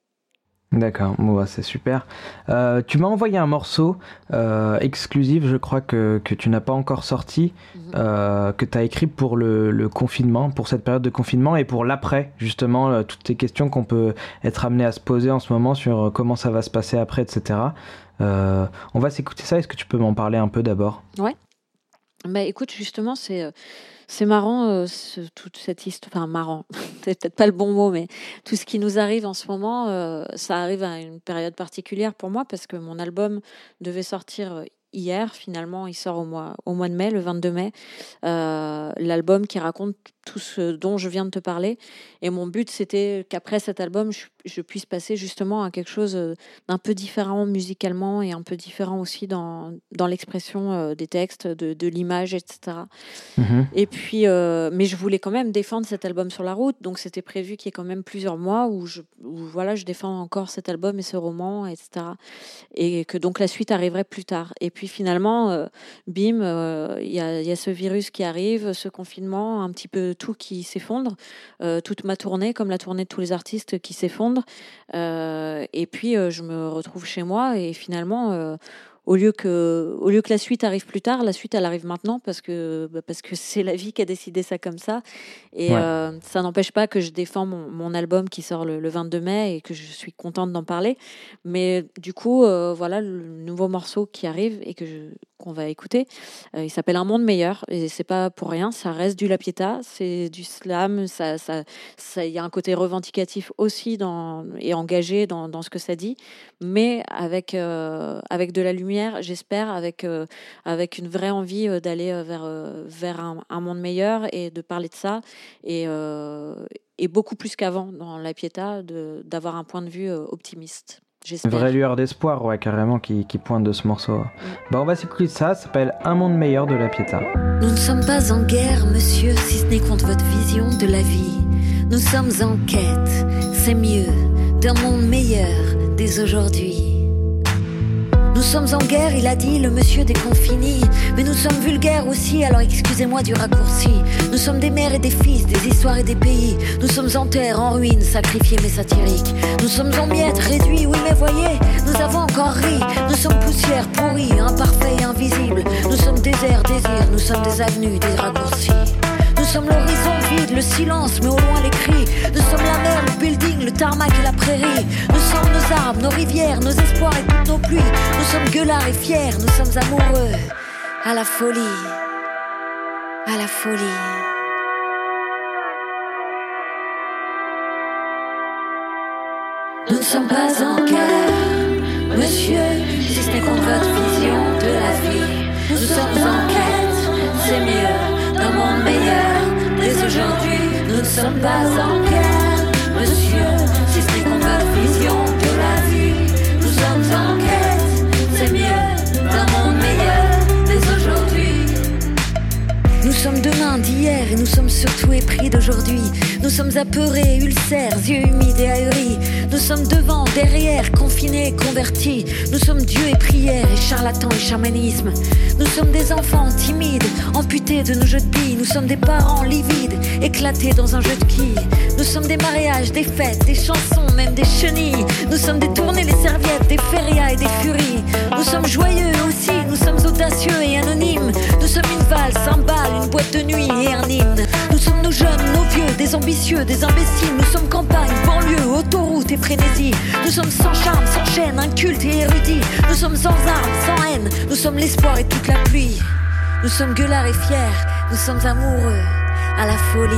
D'accord, bon, bah, c'est super. Euh, tu m'as envoyé un morceau euh, exclusif, je crois que, que tu n'as pas encore sorti, euh, que tu as écrit pour le, le confinement, pour cette période de confinement et pour l'après, justement, toutes les questions qu'on peut être amené à se poser en ce moment sur comment ça va se passer après, etc. On va s'écouter ça, est-ce que tu peux m'en parler un peu d'abord? Ouais. Bah écoute, justement, c'est c'est marrant euh, toute cette histoire. Enfin, marrant, (laughs) c'est peut-être pas le bon mot, mais tout ce qui nous arrive en ce moment, euh, ça arrive à une période particulière pour moi parce que mon album devait sortir euh, hier. Finalement, il sort au mois, au mois de mai, le 22 mai. L'album qui raconte tout ce dont je viens de te parler. Et mon but, c'était qu'après cet album, je, je puisse passer justement à quelque chose euh, d'un peu différent musicalement et un peu différent aussi dans, dans l'expression euh, des textes, de, de l'image, etc. Mhm. Et puis, euh, mais je voulais quand même défendre cet album sur la route, donc c'était prévu qu'il y ait quand même plusieurs mois où je, où, voilà, je défends encore cet album et ce roman, etc. Et que donc la suite arriverait plus tard. Et puis finalement, euh, bim, euh, il y, a, il y a ce virus qui arrive, ce confinement, un petit peu tout qui s'effondre, euh, toute ma tournée, comme la tournée de tous les artistes qui s'effondre. Euh, et puis euh, je me retrouve chez moi et finalement. au lieu que au lieu que la suite arrive plus tard, la suite elle arrive maintenant parce que bah, parce que c'est la vie qui a décidé ça comme ça et Ouais. ça n'empêche pas que je défends mon, mon album qui sort le, le 22 mai et que je suis contente d'en parler. Mais du coup, voilà le nouveau morceau qui arrive et que je- qu'on va écouter. Euh, il s'appelle Un monde meilleur et c'est pas pour rien. Ça reste du La Pietà, c'est du slam. Ça, ça, ça, il y a un côté revendicatif aussi dans et engagé dans, dans ce que ça dit, mais avec euh, avec de la lumière, j'espère, avec euh, avec une vraie envie d'aller vers vers un, monde meilleur et de parler de ça et et beaucoup plus qu'avant dans La Pietà d'avoir un point de vue optimiste. Une J'espère. vraie lueur d'espoir, ouais, carrément, qui, qui pointe de ce morceau. Bah, on va s'écouter ça, ça s'appelle Un monde meilleur de la Pietà. Nous ne sommes pas en guerre, monsieur, si ce n'est contre votre vision de la vie. Nous sommes en quête, c'est mieux, d'un monde meilleur dès aujourd'hui. Nous sommes en guerre, il a dit le monsieur des confinis. Mais nous sommes vulgaires aussi, alors excusez-moi du raccourci. Nous sommes des mères et des fils, des histoires et des pays. Nous sommes en terre, en ruine, sacrifiés mais satiriques. Nous sommes en miettes, réduits, oui mais voyez, nous avons encore ri. Nous sommes poussière, pourris, imparfaits invisibles. Nous sommes désert, désir, nous sommes des avenues, des raccourcis. Nous sommes l'horizon vide, le silence, mais au loin les cris. Nous sommes la mer, le building, le tarmac et la prairie. Nous sommes nos arbres, nos rivières, nos espoirs et toutes nos pluies. Nous sommes gueulards et fiers, nous sommes amoureux. À la folie, à la folie. Nous ne sommes pas en guerre, monsieur, si ce n'est contre votre vision de la vie. Nous sommes en sommes pas en guerre, monsieur, si ce n'est qu'on votre vision de la vie. Nous sommes en quête, c'est mieux, d'un monde meilleur dès aujourd'hui. Nous sommes demain d'hier nous sommes surtout épris d'aujourd'hui. Nous sommes apeurés, ulcères, yeux humides et ahuris. Nous sommes devant, derrière, confinés, convertis. Nous sommes Dieu et prière et charlatans et chamanisme. Nous sommes des enfants timides, amputés de nos jeux de billes. Nous sommes des parents livides, éclatés dans un jeu de quilles. Nous sommes des mariages, des fêtes, des chansons, même des chenilles. Nous sommes des tournées, les serviettes, des férias et des furies. Nous sommes joyeux aussi, nous sommes audacieux et anonymes. Nous sommes une valse, un bal, une boîte de nuit et un hymne. Nous sommes nos jeunes, nos vieux, des ambitieux, des imbéciles. Nous sommes campagne, banlieue, autoroute et frénésie. Nous sommes sans charme, sans chaîne, incultes et érudits. Nous sommes sans armes, sans haine. Nous sommes l'espoir et toute la pluie. Nous sommes gueulards et fiers. Nous sommes amoureux à la folie.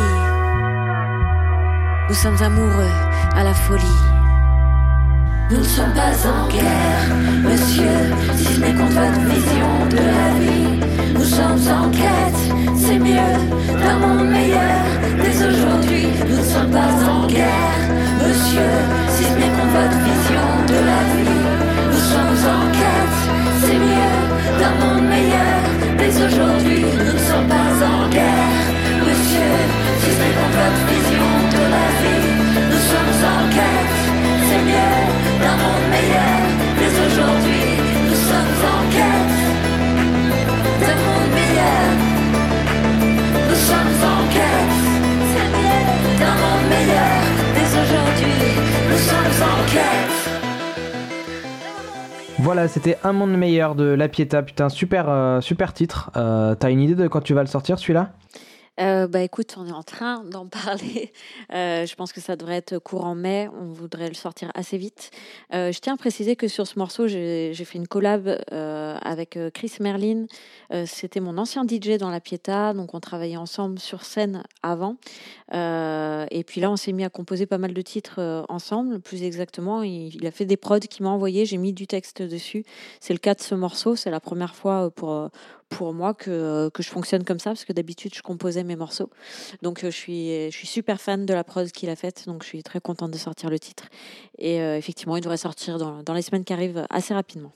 Nous sommes amoureux à la folie. Nous ne sommes pas en guerre, monsieur, si ce n'est contre votre vision de la vie. Nous sommes en quête, c'est mieux, d'un monde meilleur dès aujourd'hui. Nous ne sommes pas en guerre, monsieur, si ce n'est contre votre vision de la vie. Nous sommes en quête, c'est mieux, d'un monde meilleur dès aujourd'hui. Nous ne sommes pas en guerre, monsieur, si ce n'est contre votre vision de la vie. Nous sommes en quête, c'est mieux, d'un monde meilleur dès aujourd'hui. Voilà, c'était Un monde meilleur de La Pieta. Putain, super, euh, super titre. Euh, T'as une idée de quand tu vas le sortir celui-là? Euh, bah écoute, on est en train d'en (laughs) parler. Euh, je pense que ça devrait être courant mai. On voudrait le sortir assez vite. Euh, je tiens à préciser que sur ce morceau, j'ai fait une collab avec Chris Merlin. C'était mon ancien DJ dans la Pieta, donc on travaillait ensemble sur scène avant. Et puis là, on s'est mis à composer pas mal de titres ensemble. Plus exactement, il, a fait des prods qu'il m'a envoyé. J'ai mis du texte dessus. C'est le cas de ce morceau. C'est la première fois pour pour moi que, que je fonctionne comme ça parce que d'habitude je composais mes morceaux. Donc euh, je suis je suis super fan de la prose qu'il a faite. Donc je suis très contente de sortir le titre. Et euh, effectivement, il devrait sortir dans, dans les semaines qui arrivent assez rapidement.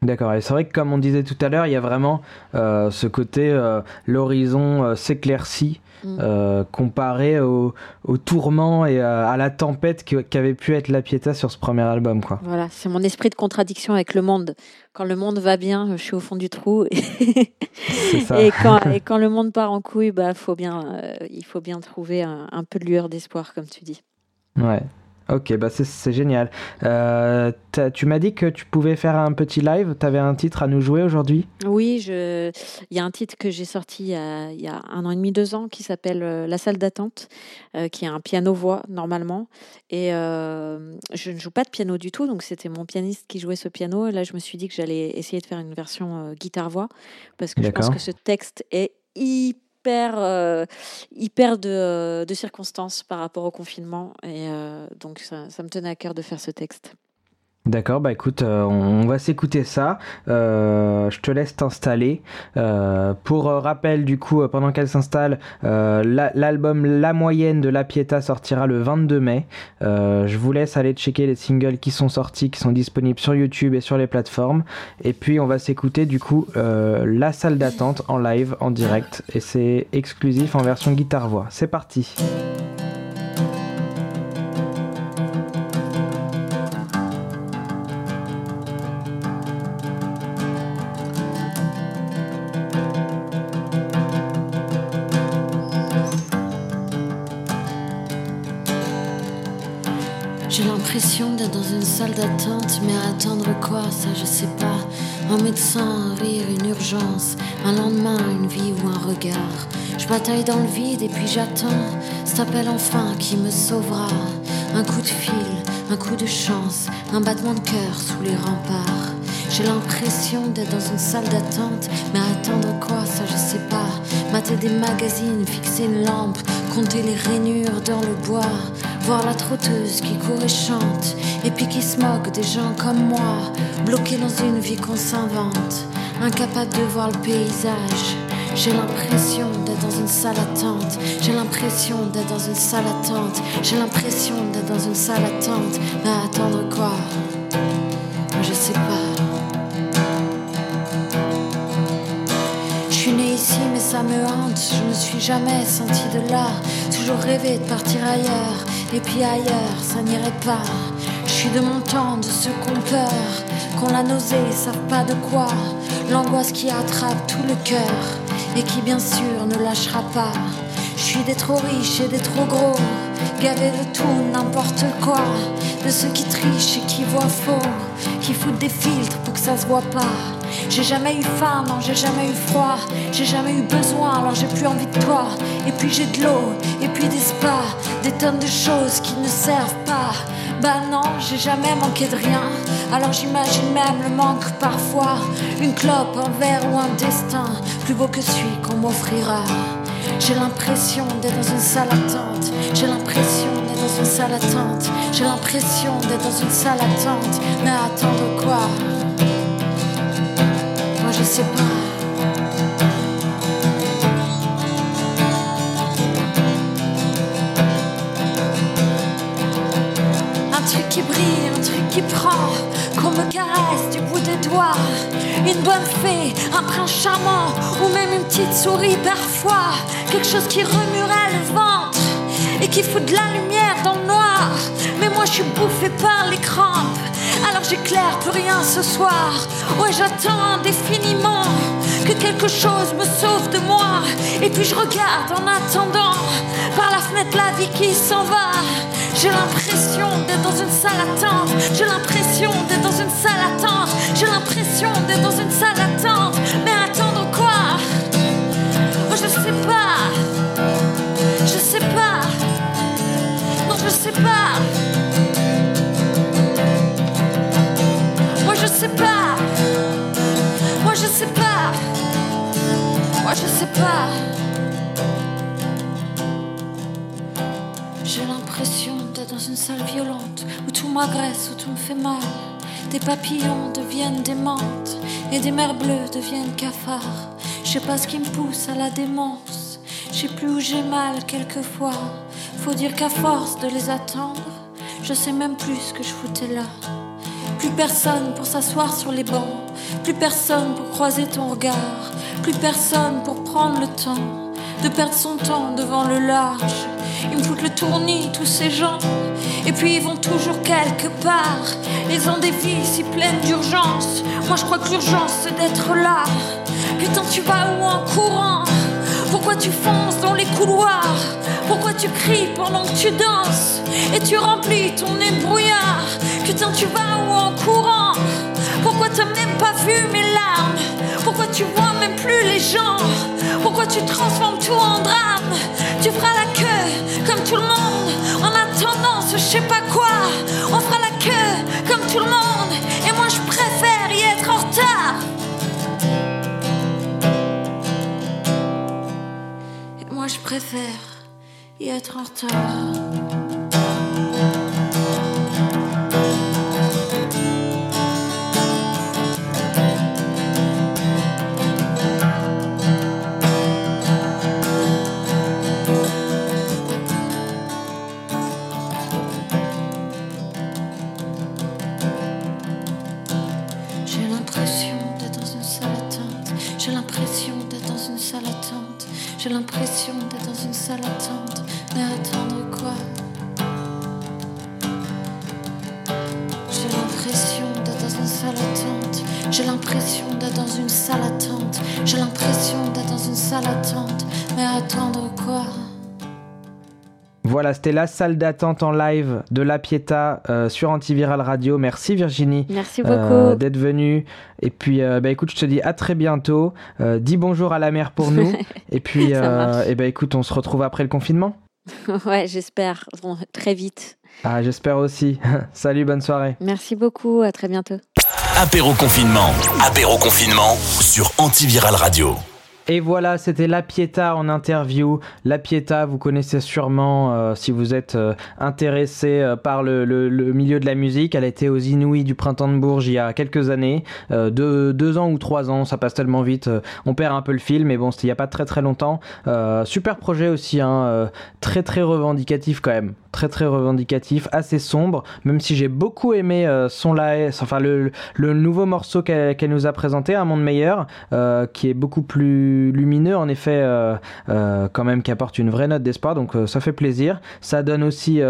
D'accord, et c'est vrai que comme on disait tout à l'heure, il y a vraiment euh, ce côté euh, l'horizon euh, s'éclaircit Mm. comparé au, au tourment et à la tempête qu'avait pu être La Pieta sur ce premier album, quoi. Voilà, c'est mon esprit de contradiction avec le monde. Quand le monde va bien, je suis au fond du trou. (laughs) Ça. et, quand, (laughs) et quand le monde part en couille, bah, faut bien, il faut bien trouver un, un peu de lueur d'espoir, comme tu dis. Ouais. Ok, bah c'est- génial. Euh, tu m'as dit que tu pouvais faire un petit live. T'avais un titre à nous jouer aujourd'hui? Oui, je... il y a un titre que j'ai sorti il y, a, il y a un an et demi, deux ans, qui s'appelle euh, La salle d'attente, euh, qui est un piano-voix normalement. Et euh, je ne joue pas de piano du tout, donc c'était mon pianiste qui jouait ce piano. Et là, je me suis dit que j'allais essayer de faire une version guitare-voix, parce que je pense que ce texte est hyper, euh, hyper de, de circonstances par rapport au confinement. Et euh, donc, ça, ça me tenait à cœur de faire ce texte. D'accord, bah écoute, euh, on, va s'écouter ça. Euh, je te laisse t'installer. Euh, pour rappel, du coup, pendant qu'elle s'installe, euh, la- l'album La Moyenne de La Pieta sortira le 22 mai. Je vous laisse aller checker les singles qui sont sortis, qui sont disponibles sur YouTube et sur les plateformes. Et puis, on va s'écouter, du coup, La Salle d'attente en live, en direct. Et c'est exclusif en version guitare-voix. C'est parti. Je sais pas. Un médecin, un rire, une urgence, un lendemain, une vie ou un regard. Je bataille dans le vide et puis j'attends cet appel enfin qui me sauvera. Un coup de fil, un coup de chance, un battement de cœur sous les remparts. J'ai l'impression d'être dans une salle d'attente, mais attendre quoi, ça je sais pas. Mater des magazines, fixer une lampe, compter les rainures dans le bois. Voir la trotteuse qui court et chante, et puis qui se moque des gens comme moi, bloqués dans une vie qu'on s'invente, incapable de voir le paysage. J'ai l'impression d'être dans une salle attente. J'ai l'impression d'être dans une salle attente. J'ai l'impression d'être dans une salle attente. Mais attendre quoi? Je sais pas. Je suis née ici, mais ça me hante. Je me suis jamais senti de là. Toujours rêvé de partir ailleurs. Et puis ailleurs, ça n'irait pas. Je suis de mon temps, de ceux qu'on peur, qu'on la nausée, savent pas de quoi. L'angoisse qui attrape tout le cœur et qui bien sûr ne lâchera pas. Je suis des trop riches et des trop gros, gavés de tout, n'importe quoi. De ceux qui trichent et qui voient faux, qui foutent des filtres pour que ça se voit pas. J'ai jamais eu faim, non, j'ai jamais eu froid. J'ai jamais eu besoin, alors j'ai plus envie de toi. Et puis j'ai de l'eau, et puis des spas, des tonnes de choses qui ne servent pas. Bah non, j'ai jamais manqué de rien. Alors j'imagine même le manque parfois. Une clope, un verre ou un destin plus beau que celui qu'on m'offrira. J'ai l'impression d'être dans une salle attente. J'ai l'impression dans une salle attente. J'ai l'impression d'être dans une salle attente. Mais attendre quoi? Moi je sais pas. Un truc qui brille, un truc qui prend, qu'on me caresse du bout des doigts. Une bonne fée, un prince charmant, ou même une petite souris parfois. Quelque chose qui remuerait le ventre et qui fout de la lumière. Moi je suis bouffée par les crampes, alors j'éclaire plus rien ce soir. Ouais, j'attends indéfiniment que quelque chose me sauve de moi. Et puis je regarde en attendant par la fenêtre la vie qui s'en va. J'ai l'impression d'être dans une salle attente. J'ai l'impression d'être dans une salle attente. J'ai l'impression d'être dans une salle attente. Mais sais pas. Moi, je sais pas. J'ai l'impression d'être dans une salle violente où tout m'agresse, où tout me fait mal. Des papillons deviennent des menthes et des mers bleues deviennent cafards. Je sais pas ce qui me pousse à la démence. Je sais plus où j'ai mal quelquefois. Faut dire qu'à force de les attendre, je sais même plus ce que je foutais là. Plus personne pour s'asseoir sur les bancs, plus personne pour croiser ton regard, plus personne pour prendre le temps de perdre son temps devant le large. Ils me foutent le tournis, tous ces gens, et puis ils vont toujours quelque part. Ils ont des vies si pleines d'urgence. Moi je crois que l'urgence c'est d'être là. Putain, tu vas où en courant Pourquoi tu fonces dans les couloirs? Pourquoi tu cries pendant que tu danses? Et tu remplis ton ébrouillard Putain, tu vas où en courant Pourquoi t'as même pas vu mes larmes Pourquoi tu vois même plus les gens Pourquoi tu transformes tout en drame Tu feras la queue comme tout le monde En attendant ce je sais pas quoi On fera la queue comme tout le monde Et moi je préfère y être en retard Et moi je préfère y être en retard. Voilà, c'était la salle d'attente en live de La Pieta euh, sur Antiviral Radio. Merci Virginie Merci euh, beaucoup. d'être venue. Et puis, euh, bah, écoute, je te dis à très bientôt. Euh, dis bonjour à la mère pour nous. (laughs) Et puis, euh, et bah, écoute, on se retrouve après le confinement. (laughs) ouais, j'espère. Bon, très vite. Ah, j'espère aussi. (laughs) Salut, bonne soirée. Merci beaucoup. À très bientôt. Apéro confinement. Apéro confinement sur Antiviral Radio. Et voilà, c'était La Pietà en interview. La Pietà, vous connaissez sûrement euh, si vous êtes euh, intéressé euh, par le, milieu de la musique. Elle était aux Inouïs du Printemps de Bourges il y a quelques années, deux, ans ou trois ans, ça passe tellement vite. on perd un peu le fil, mais bon, c'était il y a pas très très longtemps. Super projet aussi, hein, très très revendicatif quand même. Très très revendicatif, assez sombre, même si j'ai beaucoup aimé son live, enfin le, nouveau morceau qu'elle nous a présenté, Un Monde Meilleur, qui est beaucoup plus lumineux, en effet, euh, euh, quand même, qui apporte une vraie note d'espoir, donc euh, ça fait plaisir. Ça donne aussi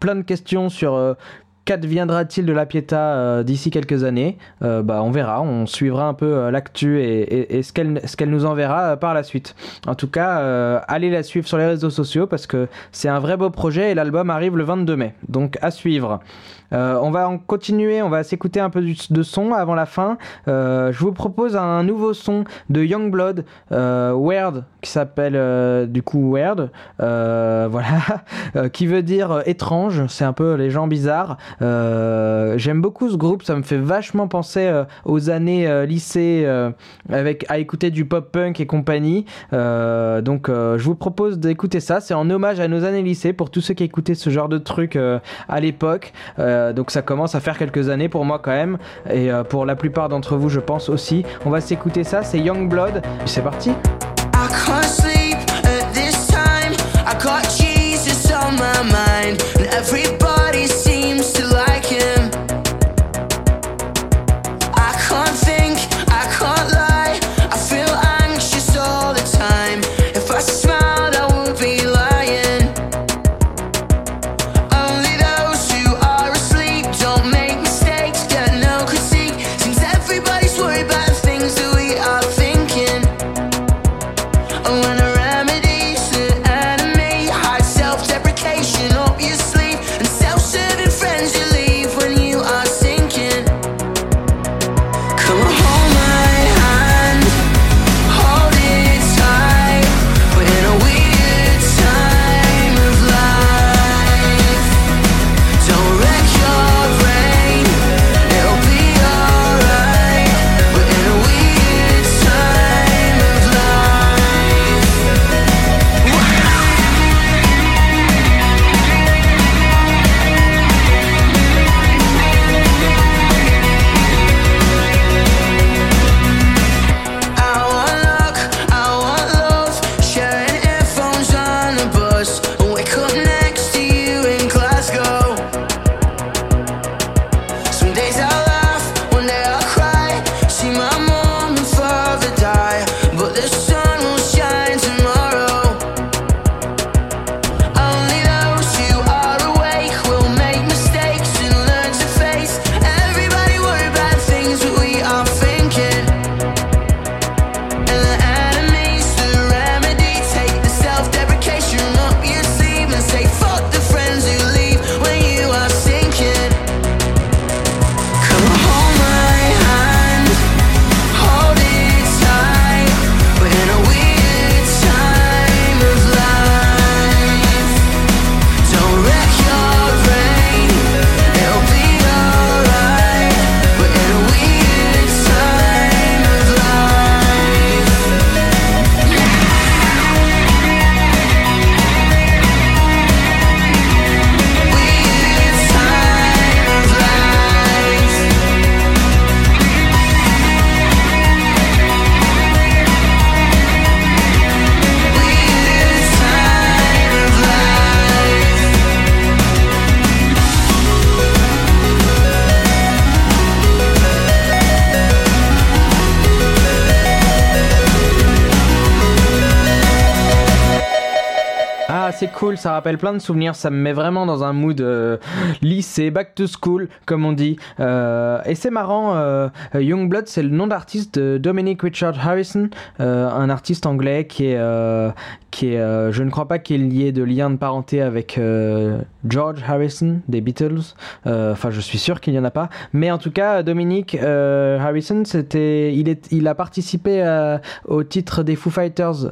plein de questions sur qu'adviendra-t-il de la Pietà d'ici quelques années bah, On verra, on suivra un peu l'actu et, ce qu'elle nous enverra par la suite. En tout cas, allez la suivre sur les réseaux sociaux parce que c'est un vrai beau projet et l'album arrive le 22 mai, donc à suivre. Euh, on va en continuer, on va s'écouter un peu de son avant la fin. Euh, je vous propose un nouveau son de Youngblood, euh, Weird, qui s'appelle du coup Weird, (laughs) voilà, qui veut dire étrange, c'est un peu les gens bizarres. J'aime beaucoup ce groupe, ça me fait vachement penser aux années lycée avec à écouter du pop punk et compagnie. Donc je vous propose d'écouter ça, c'est en hommage à nos années lycée pour tous ceux qui écoutaient ce genre de trucs euh, à l'époque. Donc ça commence à faire quelques années pour moi quand même et euh, pour la plupart d'entre vous je pense aussi. On va s'écouter ça, c'est Youngblood. C'est parti. Ah, c'est cool, ça rappelle plein de souvenirs, ça me met vraiment dans un mood euh, lycée, back to school, comme on dit. Euh, et c'est marrant, euh, Youngblood, c'est le nom d'artiste de Dominic Richard Harrison, euh, un artiste anglais qui est, qui est je ne crois pas qu'il y ait de lien de parenté avec George Harrison des Beatles. Enfin, je suis sûr qu'il n'y en a pas. Mais en tout cas, Dominic Harrison, c'était, il, est, il a participé au titre des Foo Fighters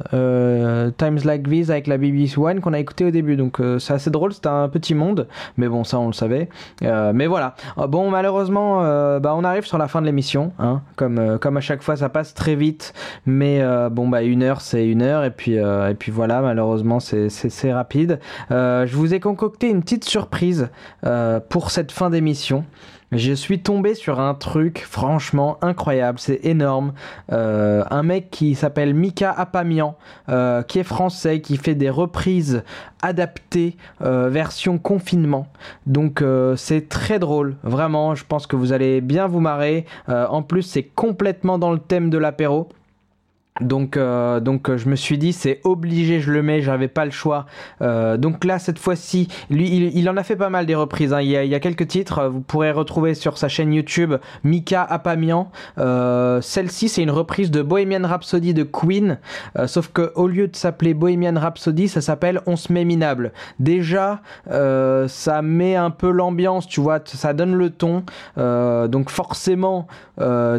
Times Like These avec la BBC One qu'on a écouté au début, donc euh, c'est assez drôle. C'était un petit monde, mais bon, ça on le savait. Euh, mais voilà. Euh, Bon, malheureusement, euh, bah, on arrive sur la fin de l'émission, hein, comme comme à chaque fois, ça passe très vite. Mais bon, bah une heure, c'est une heure, et puis et puis voilà, malheureusement, c'est c'est c'est rapide. Je vous ai concocté une petite surprise pour cette fin d'émission. Je suis tombé sur un truc franchement incroyable, c'est énorme. Euh, un mec qui s'appelle Mika Apamian, euh, qui est français, qui fait des reprises adaptées euh, version confinement. Donc c'est très drôle, vraiment. Je pense que vous allez bien vous marrer. En plus, c'est complètement dans le thème de l'apéro. Donc, euh, donc euh, je me suis dit c'est obligé je le mets j'avais pas le choix. Euh, donc là cette fois-ci lui il, en a fait pas mal des reprises hein. il, y a, quelques titres vous pourrez retrouver sur sa chaîne YouTube Mika Apamian. Celle-ci c'est une reprise de Bohemian Rhapsody de Queen. Sauf que au lieu de s'appeler Bohemian Rhapsody ça s'appelle On se met minable. Déjà ça met un peu l'ambiance tu vois ça donne le ton. Donc forcément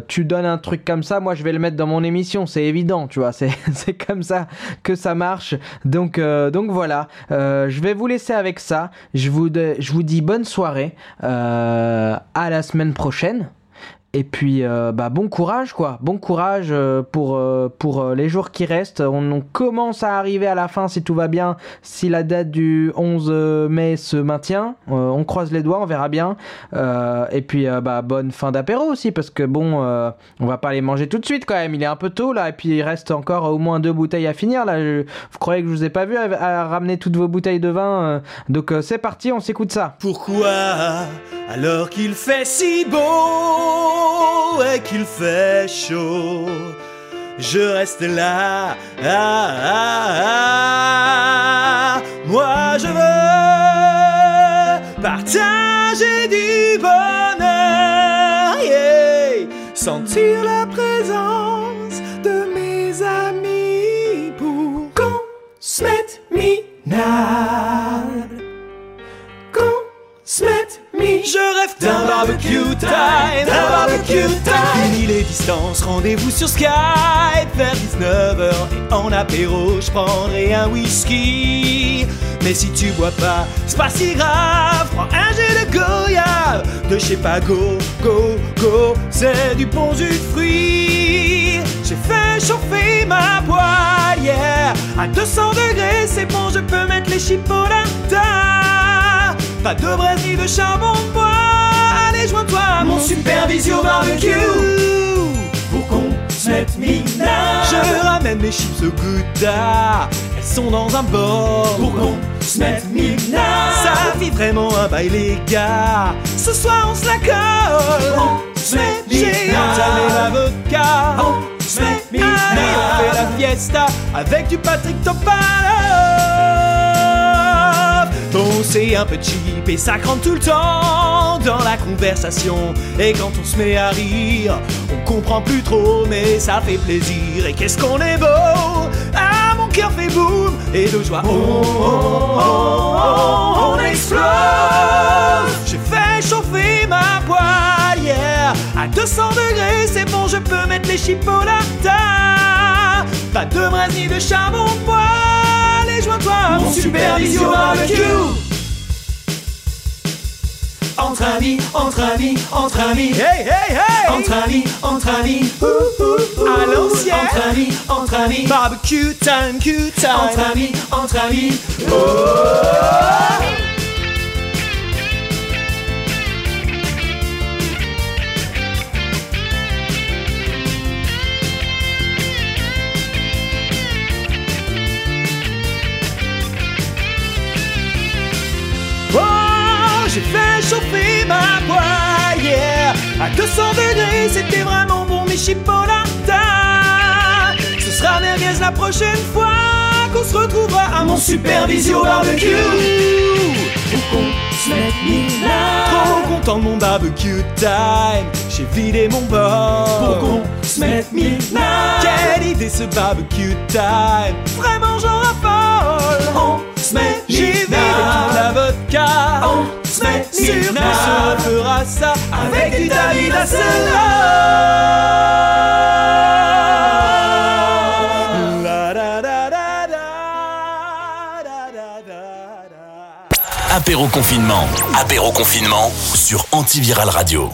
tu donnes un truc comme ça, moi je vais le mettre dans mon émission, c'est évident, tu (laughs) c'est comme ça que ça marche. Donc, euh, donc voilà, Euh, je vais vous laisser avec ça. Je vous, je vous dis bonne soirée, Euh, à la semaine prochaine. Et puis, euh, bah, bon courage, quoi. Bon courage euh, pour, euh, pour euh, les jours qui restent. On, on commence à arriver à la fin, si tout va bien, si la date du 11 mai se maintient. Euh, on croise les doigts, on verra bien. Euh, et puis, euh, bah, bonne fin d'apéro aussi, parce que bon, euh, on va pas les manger tout de suite quand même. Il est un peu tôt, là. Et puis, il reste encore au moins deux bouteilles à finir, là. Je- vous croyez que je vous ai pas vu à, ramener toutes vos bouteilles de vin euh, Donc, euh, c'est parti, on s'écoute ça. Pourquoi, alors qu'il fait si et qu'il fait chaud, je reste là. Moi je veux partager du bonheur, sentir la présence de mes amis pour qu'on se mette minable. Je rêve d'un barbecue time, d'un barbecue time. Fini les distances, rendez-vous sur Skype vers 19h et en apéro, je prendrai un whisky. Mais si tu bois pas, c'est pas si grave. Prends un jet de goyave, de chez Pago, go, go. C'est du bon jus de fruits. J'ai fait chauffer ma poêle, yeah. À 200 degrés, c'est bon, je peux mettre les chipolatas. Pas de braise ni de charbon de bois. Allez, joins-toi à mon supervisio barbecue. Pour qu'on se mette minable. Je ramène les chips au Gouda. Elles sont dans un bol. Pour qu'on se mette minable. Ça vit vraiment un bail, les gars. Ce soir, on se la colle. On se met J'ai entamé la vodka. On se met Allez, on fait la fiesta avec du Patrick Topalov. C'est un peu cheap et ça crante tout le temps dans la conversation. Et quand on se met à rire, on comprend plus trop, mais ça fait plaisir. Et qu'est-ce qu'on est beau! Ah, mon cœur fait boum! Et de joie, oh, oh, oh, oh, on explose! J'ai fait chauffer ma poêle, yeah! À 200 degrés, c'est bon, je peux mettre les chipolatas! Pas de braise ni de charbon bois! Allez, joins-toi mon supervision barbecue! Entre amis, entre amis, entre amis. Hey, hey, hey! Entre amis, entre amis. Ouh, ouh, ouh. À l'ancienne. Entre amis, entre amis. Barbecue time, Q time. Entre amis, entre amis. Oh! J'ai fait chauffer ma poêle, yeah. À 200 degrés, c'était vraiment bon, mes chipolatas. Ce sera merguez la prochaine fois qu'on se retrouvera à mon supervision barbecue. Pour qu'on se mette minable. Trop content de mon barbecue time. J'ai vidé mon bord. Pour qu'on se mette minable. Quelle idée ce barbecue time. Vraiment, j'en raffole. On se met J'ai vidé la vodka. On mais Sina fera ça avec l'Italie la Apéro confinement. Apéro confinement sur Antiviral Radio.